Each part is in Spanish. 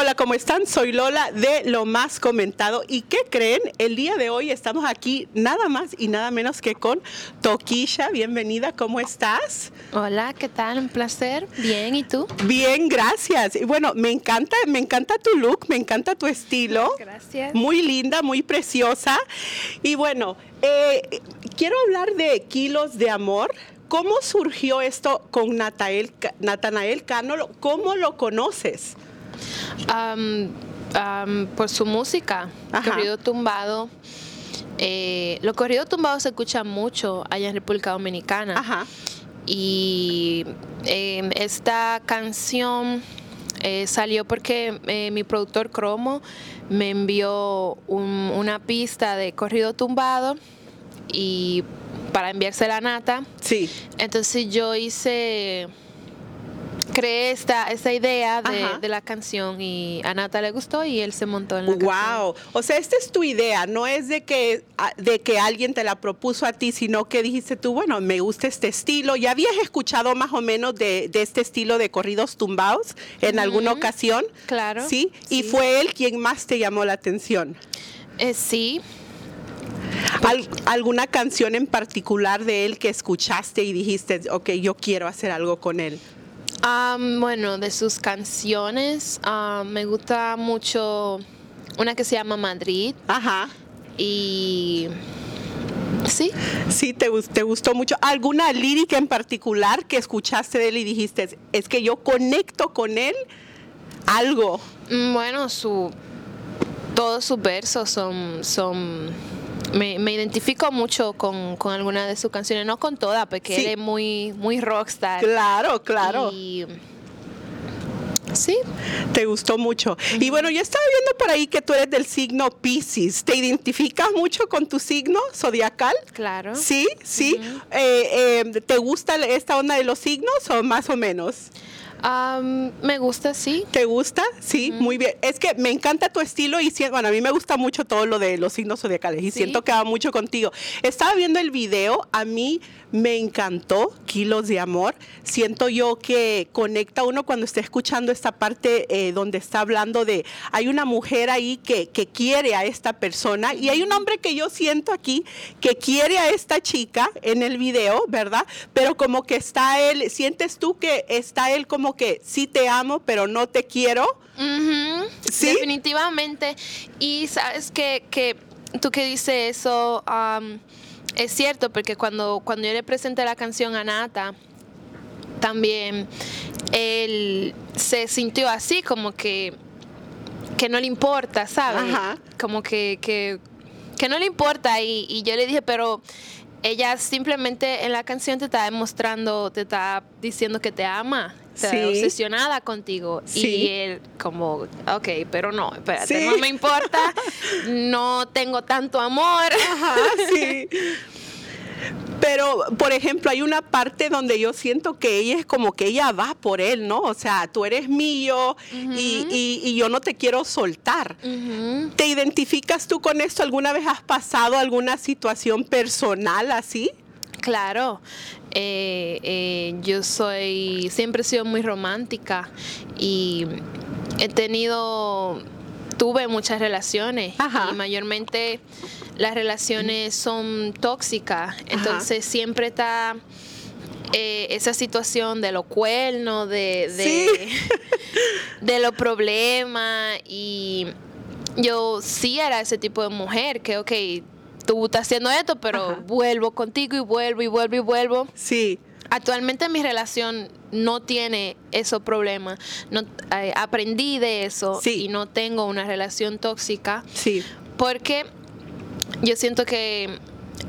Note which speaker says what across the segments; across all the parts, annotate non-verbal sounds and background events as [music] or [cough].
Speaker 1: Hola, ¿cómo están? Soy Lola de Lo Más Comentado. ¿Y qué creen? El día de hoy estamos aquí nada más y nada menos que con Toquisha. Bienvenida, ¿cómo estás?
Speaker 2: Hola, ¿qué tal? Un placer. Bien, ¿y tú?
Speaker 1: Bien, gracias. Y bueno, me encanta, me encanta tu look, me encanta tu estilo.
Speaker 2: Gracias.
Speaker 1: Muy linda, muy preciosa. Y bueno, eh, quiero hablar de kilos de amor. ¿Cómo surgió esto con Natanael, Natanael Cano? ¿Cómo lo conoces?
Speaker 2: Am, por su música,
Speaker 1: Ajá.
Speaker 2: corrido tumbado. Eh, lo corrido tumbado se escucha mucho allá en República Dominicana.
Speaker 1: Ajá.
Speaker 2: Y eh, esta canción eh, salió porque eh, mi productor Cromo me envió un- una pista de corrido tumbado y para enviársela a Nata.
Speaker 1: Sí.
Speaker 2: Entonces yo hice, creé esta, esta idea de, la canción y a Nata le gustó y él se montó en la canción.
Speaker 1: Wow, o sea, esta es tu idea, no es de que de que alguien te la propuso a ti, sino que dijiste tú, bueno, me gusta este estilo. ¿Ya habías escuchado más o menos de, de este estilo de corridos tumbados en alguna ocasión?
Speaker 2: Claro,
Speaker 1: Sí, y fue él quien más te llamó la atención.
Speaker 2: Eh, sí,
Speaker 1: Al- ¿Alguna canción en particular de él que escuchaste y dijiste, ok, yo quiero hacer algo con él?
Speaker 2: Am, bueno, de sus canciones am, me gusta mucho una que se llama Madrid
Speaker 1: Ajá.
Speaker 2: y sí,
Speaker 1: Sí, te, te gustó mucho. ¿Alguna lírica en particular que escuchaste de él y dijiste, es que yo conecto con él algo?
Speaker 2: Mm, bueno, su todos sus versos son son me, me identifico mucho con, con alguna de sus canciones, no con todas, porque
Speaker 1: Sí.
Speaker 2: él es muy muy rockstar.
Speaker 1: Claro, claro.
Speaker 2: Y sí,
Speaker 1: Te gustó mucho. Y bueno, yo estaba viendo por ahí que tú eres del signo Pisces. ¿Te identificas mucho con tu signo zodiacal?
Speaker 2: claro.
Speaker 1: Sí, sí. Eh, eh, ¿Te gusta esta onda de los signos o más o menos?
Speaker 2: Am, me gusta, sí.
Speaker 1: ¿Te gusta? Sí, muy bien. Es que me encanta tu estilo y bueno, a mí me gusta mucho todo lo de los signos zodiacales y
Speaker 2: Sí.
Speaker 1: siento que va mucho contigo. Estaba viendo el video, a mí me encantó Kilos de Amor. Siento yo que conecta uno cuando está escuchando esta parte eh, donde está hablando de, hay una mujer ahí que, que quiere a esta persona y hay un hombre que yo siento aquí que quiere a esta chica en el video, ¿verdad? Pero como que está él, sientes tú que está él como que sí te amo, pero no te quiero.
Speaker 2: Definitivamente. Y sabes que, que tú que dices eso am, es cierto, porque cuando, cuando yo le presenté la canción a Nata, también él se sintió así, como que, que no le importa, ¿sabes?
Speaker 1: Ajá.
Speaker 2: Como que, que, que no le importa. Y, y yo le dije, pero ella simplemente en la canción te está demostrando, te está diciendo que te ama. Está
Speaker 1: Sí.
Speaker 2: obsesionada contigo.
Speaker 1: Sí.
Speaker 2: Y él como, ok, pero no, espérate,
Speaker 1: Sí.
Speaker 2: no me importa, [laughs] no tengo tanto amor.
Speaker 1: Ajá, sí. Pero, por ejemplo, hay una parte donde yo siento que ella es como que ella va por él, ¿no? O sea, tú eres mío y, y- y yo no te quiero soltar.
Speaker 2: Ujú.
Speaker 1: ¿Te identificas tú con esto? ¿Alguna vez has pasado alguna situación personal así?
Speaker 2: Claro, eh, eh, yo soy, siempre he sido muy romántica y he tenido, tuve muchas relaciones
Speaker 1: Ajá.
Speaker 2: y mayormente las relaciones son tóxicas, entonces siempre está eh, esa situación de los cuernos, de, de,
Speaker 1: Sí. [laughs]
Speaker 2: de los problemas y yo sí era ese tipo de mujer que, ok, tú estás haciendo esto, pero
Speaker 1: Ajá.
Speaker 2: vuelvo contigo y vuelvo y vuelvo y vuelvo.
Speaker 1: Sí.
Speaker 2: Actualmente mi relación no tiene esos problemas. No, eh, aprendí de eso
Speaker 1: Sí.
Speaker 2: y no tengo una relación tóxica
Speaker 1: Sí.
Speaker 2: porque yo siento que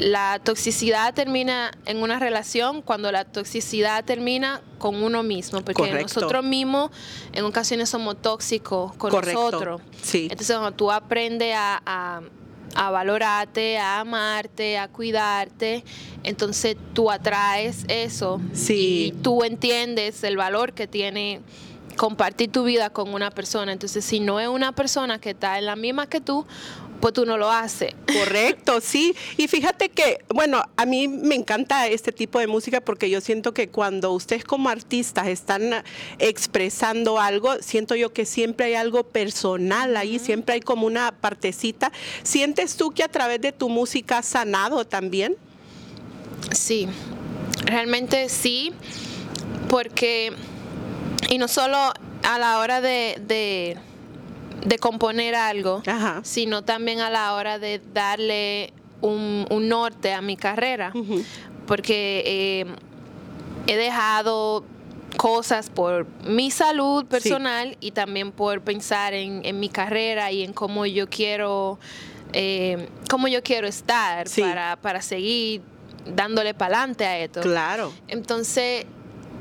Speaker 2: la toxicidad termina en una relación cuando la toxicidad termina con uno mismo, porque
Speaker 1: Correcto.
Speaker 2: nosotros mismos en ocasiones somos tóxicos con
Speaker 1: Correcto.
Speaker 2: nosotros.
Speaker 1: Sí.
Speaker 2: Entonces cuando tú aprendes a, a- a valorarte, a amarte, a cuidarte, entonces tú atraes eso
Speaker 1: Sí.
Speaker 2: y tú entiendes el valor que tiene compartir tu vida con una persona. Entonces si no es una persona que está en la misma que tú, pues tú no lo haces.
Speaker 1: Correcto, sí. Y fíjate que, bueno, a mí me encanta este tipo de música porque yo siento que cuando ustedes como artistas están expresando algo, siento yo que siempre hay algo personal ahí, siempre hay como una partecita. ¿Sientes tú que a través de tu música has sanado también?
Speaker 2: Sí, realmente sí, porque, y no solo a la hora de, de, componer algo, sino también a la hora de darle un, norte a mi carrera, porque eh, he dejado cosas por mi salud personal y también por pensar en, mi carrera y en cómo yo quiero eh, cómo yo quiero estar para, para seguir dándole para adelante a esto.
Speaker 1: Claro.
Speaker 2: Entonces,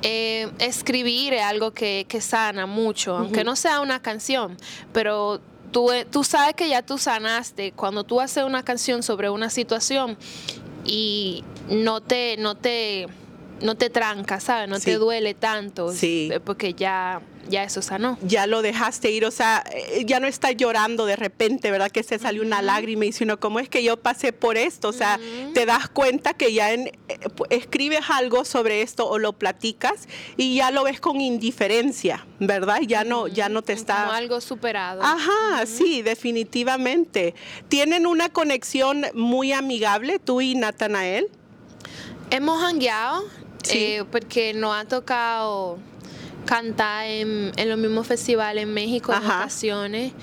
Speaker 2: eh, escribir es algo que, sana mucho, aunque no sea una canción, pero tú, tú sabes que ya tú sanaste cuando tú haces una canción sobre una situación y no te, no te, no te tranca, ¿sabes? No te duele tanto,
Speaker 1: sí.
Speaker 2: porque ya ya eso sanó.
Speaker 1: Ya lo dejaste ir, o sea, eh, ya no está llorando de repente, ¿verdad? Que se salió una lágrima y sino ¿cómo es que yo pasé por esto? O sea, te das cuenta que ya en, eh, escribes algo sobre esto o lo platicas y ya lo ves con indiferencia, ¿verdad? Ya no, ya no te está...
Speaker 2: Como algo superado.
Speaker 1: Ajá, sí, definitivamente. ¿Tienen una conexión muy amigable tú y Natanael?
Speaker 2: Hemos hangueado, eh, porque nos ha tocado cantar en, los mismos festivales en México en ocasiones.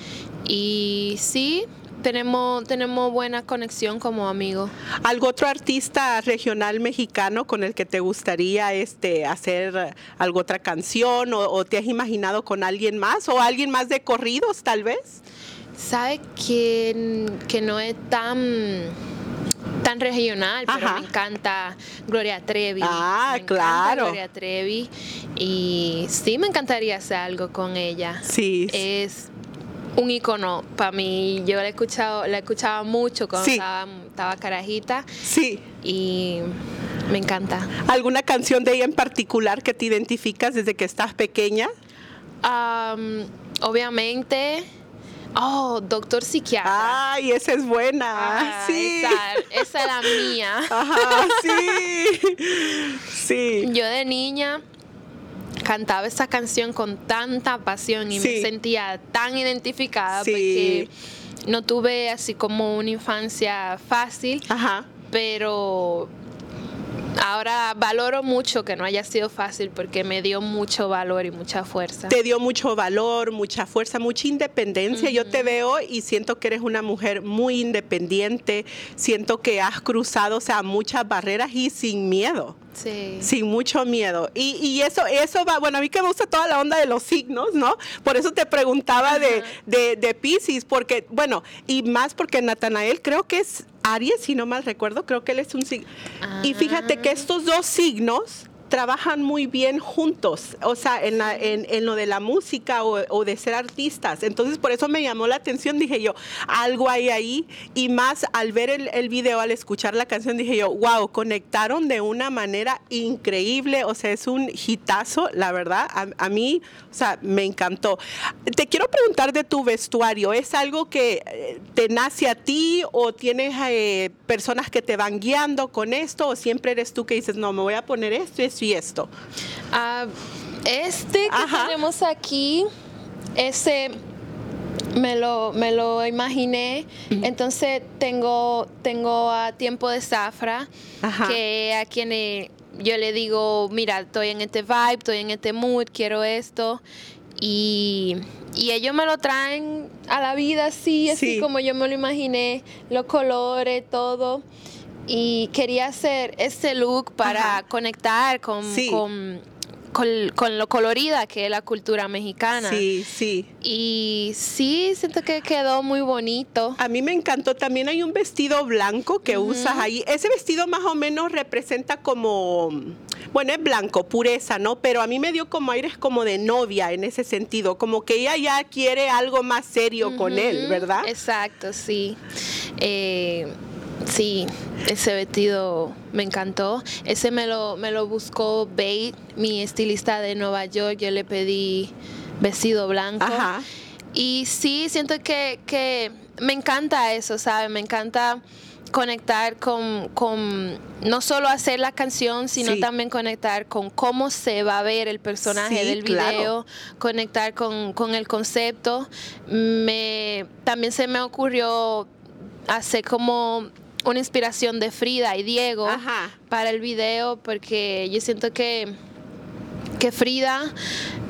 Speaker 2: Y sí, tenemos, tenemos buena conexión como amigos.
Speaker 1: ¿Algún otro artista regional mexicano con el que te gustaría este, hacer alguna otra canción o, te has imaginado con alguien más o alguien más de corridos tal vez?
Speaker 2: ¿Sabe que, que no es tan tan regional, pero me encanta Gloria Trevi.
Speaker 1: Ah, claro.
Speaker 2: Gloria Trevi. Y sí, me encantaría hacer algo con ella.
Speaker 1: Sí.
Speaker 2: Es un icono para mí. Yo la he escuchado, la escuchaba mucho cuando estaba, carajita.
Speaker 1: Sí.
Speaker 2: Y me encanta.
Speaker 1: ¿Alguna canción de ella en particular que te identificas desde que estás pequeña?
Speaker 2: obviamente Oh, doctor psiquiatra.
Speaker 1: Ay, esa es buena. sí.
Speaker 2: Esa, es la mía. [laughs]
Speaker 1: Ajá, sí. sí.
Speaker 2: Yo de niña cantaba esa canción con tanta pasión y me sentía tan identificada porque no tuve así como una infancia fácil.
Speaker 1: Ajá.
Speaker 2: Pero Ahora valoro mucho que no haya sido fácil porque me dio mucho valor y mucha fuerza.
Speaker 1: Te dio mucho valor, mucha fuerza, mucha independencia. Yo te veo y siento que eres una mujer muy independiente. Siento que has cruzado, o sea, muchas barreras y sin miedo.
Speaker 2: Sí.
Speaker 1: Sin mucho miedo. Y, y, eso, eso va, bueno, a mí que me gusta toda la onda de los signos, ¿no? Por eso te preguntaba de, de, de Pisces, porque, bueno, y más porque Natanael creo que es Aries, si no mal recuerdo, creo que él es un signo. Y fíjate que estos dos signos trabajan muy bien juntos, o sea, en, en, lo de la música o, de ser artistas. Entonces, por eso me llamó la atención, dije yo, algo hay ahí. Y más al ver el, video, al escuchar la canción, dije yo, wow, conectaron de una manera increíble, o sea, es un hitazo, la verdad. A, mí, o sea, me encantó. Te quiero preguntar de tu vestuario, ¿es algo que eh, te nace a ti o tienes eh, personas que te van guiando con esto o siempre eres tú que dices, no, me voy a poner esto y y esto?
Speaker 2: Ah, este que tenemos aquí, ese me lo, me lo imaginé. Entonces tengo, tengo a Tiempo de Zafra, que a quien yo le digo, mira, estoy en este vibe, estoy en este mood, quiero esto. Y, y ellos me lo traen a la vida así, así como yo me lo imaginé, los colores, todo y quería hacer este look para conectar con, con, lo colorida que es la cultura mexicana.
Speaker 1: Sí, sí.
Speaker 2: Y sí, siento que quedó muy bonito.
Speaker 1: A mí me encantó. También hay un vestido blanco que usas ahí. Ese vestido más o menos representa como, bueno, es blanco, pureza, ¿no? Pero a mí me dio como aires como de novia en ese sentido, como que ella ya quiere algo más serio con él, ¿verdad?
Speaker 2: Exacto, sí. Eh, Sí, ese vestido me encantó. Ese me lo, me lo buscó Bate, mi estilista de Nueva York. Yo le pedí vestido blanco. Y sí, siento que, que me encanta eso, ¿sabes? Me encanta conectar con, con, no solo hacer la canción, sino
Speaker 1: Sí.
Speaker 2: también conectar con cómo se va a ver el personaje
Speaker 1: Sí,
Speaker 2: del
Speaker 1: claro.
Speaker 2: video, conectar con, con el concepto. Me, también se me ocurrió hacer como una inspiración de Frida y Diego
Speaker 1: Ajá.
Speaker 2: para el video, porque yo siento que, que Frida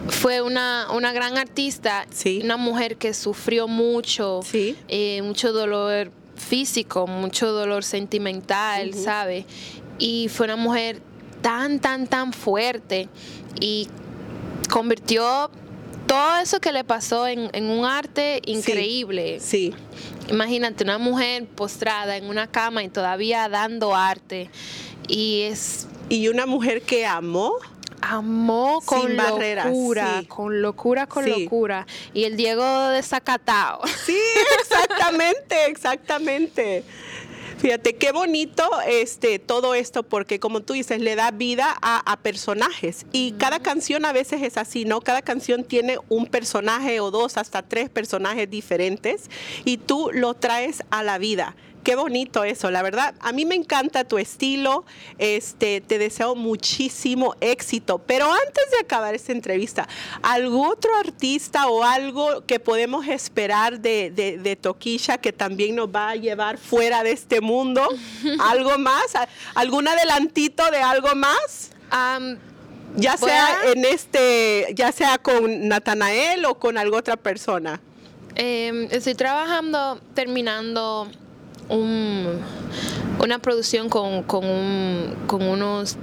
Speaker 2: fue una, una gran artista,
Speaker 1: Sí.
Speaker 2: una mujer que sufrió mucho,
Speaker 1: Sí.
Speaker 2: eh, mucho dolor físico, mucho dolor sentimental,
Speaker 1: Ujú.
Speaker 2: ¿sabe? Y fue una mujer tan, tan, tan fuerte y convirtió todo eso que le pasó en, en un arte increíble.
Speaker 1: Sí.
Speaker 2: Imagínate una mujer postrada en una cama y todavía dando arte. Y es
Speaker 1: Y una mujer que amó.
Speaker 2: amó con
Speaker 1: Sin barreras,
Speaker 2: locura,
Speaker 1: sí.
Speaker 2: con locura, con
Speaker 1: Sí.
Speaker 2: locura. Y el Diego desacatado.
Speaker 1: Sí, exactamente, exactamente. Fíjate qué bonito este todo esto porque como tú dices le da vida a, a personajes y cada canción a veces es así, ¿no? Cada canción tiene un personaje o dos hasta tres personajes diferentes y tú lo traes a la vida. Qué bonito eso, la verdad. A mí me encanta tu estilo. Este, te deseo muchísimo éxito. Pero antes de acabar esta entrevista, ¿algún otro artista o algo que podemos esperar de, de, de Toquilla que también nos va a llevar fuera de este mundo? [laughs] ¿Algo más? ¿A- ¿Algún adelantito de algo más? Ya sea
Speaker 2: a-
Speaker 1: en este, ya sea con Natanael o con alguna otra persona.
Speaker 2: em, estoy trabajando, terminando un- una producción con, con, un- con unos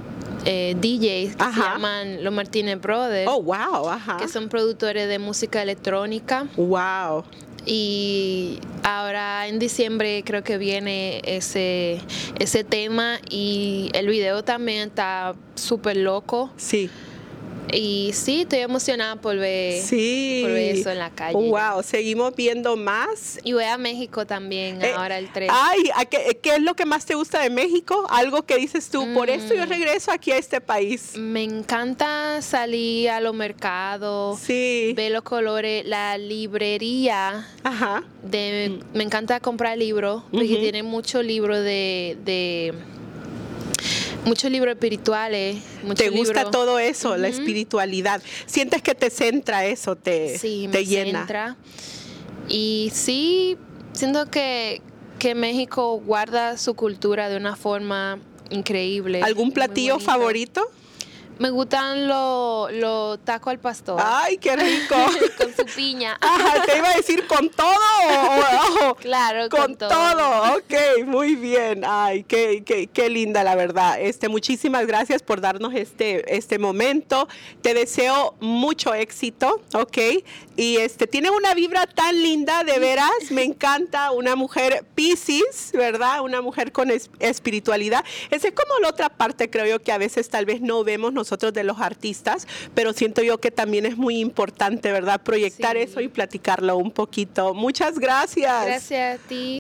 Speaker 2: eh, DJs que se llaman Los Martínez Brothers,
Speaker 1: Oh, wow, ajá.
Speaker 2: que son productores de música electrónica.
Speaker 1: Wow.
Speaker 2: Y ahora en diciembre creo que viene ese, ese tema y el video también está súper loco.
Speaker 1: Sí.
Speaker 2: Y sí, estoy emocionada por ver,
Speaker 1: Sí.
Speaker 2: por ver eso en la calle.
Speaker 1: Wow, seguimos viendo más.
Speaker 2: Y voy a México también
Speaker 1: Eh,
Speaker 2: ahora el 3.
Speaker 1: Ay, ¿a qué, qué es lo que más te gusta de México? Algo que dices tú, por esto yo
Speaker 2: Mm.
Speaker 1: regreso aquí a este país.
Speaker 2: Me encanta salir a los mercados,
Speaker 1: Sí.
Speaker 2: ver los colores, la librería.
Speaker 1: Ajá.
Speaker 2: De, Me encanta comprar libros, porque
Speaker 1: Mm. Ujú.
Speaker 2: tiene muchos libros de, de muchos libros espirituales. muchos
Speaker 1: ¿Te gusta todo eso, la espiritualidad? ¿Sientes que te centra eso, te,
Speaker 2: Sí,
Speaker 1: te
Speaker 2: me
Speaker 1: llena?
Speaker 2: centra. Y sí, siento que, que México guarda su cultura de una forma increíble.
Speaker 1: ¿Algún platillo favorito?
Speaker 2: Me gustan los los tacos al pastor.
Speaker 1: Ay, qué [laughs] rico.
Speaker 2: con su piña. [laughs]
Speaker 1: Ajá, te iba a decir con todo o- o-
Speaker 2: Claro,
Speaker 1: con, todo. Ok, muy bien. Ay, qué, qué, qué linda la verdad. Este, muchísimas gracias por darnos este, este momento. Te deseo mucho éxito, ok. Y este, tiene una vibra tan linda, de veras. Me encanta una mujer Pisces, ¿verdad? Una mujer con es- espiritualidad. Esa es como la otra parte, creo yo, que a veces tal vez no vemos nosotros de los artistas, pero siento yo que también es muy importante, ¿verdad? Proyectar
Speaker 2: Sí.
Speaker 1: eso y platicarlo un poquito. Muchas gracias.
Speaker 2: Gracias a ti.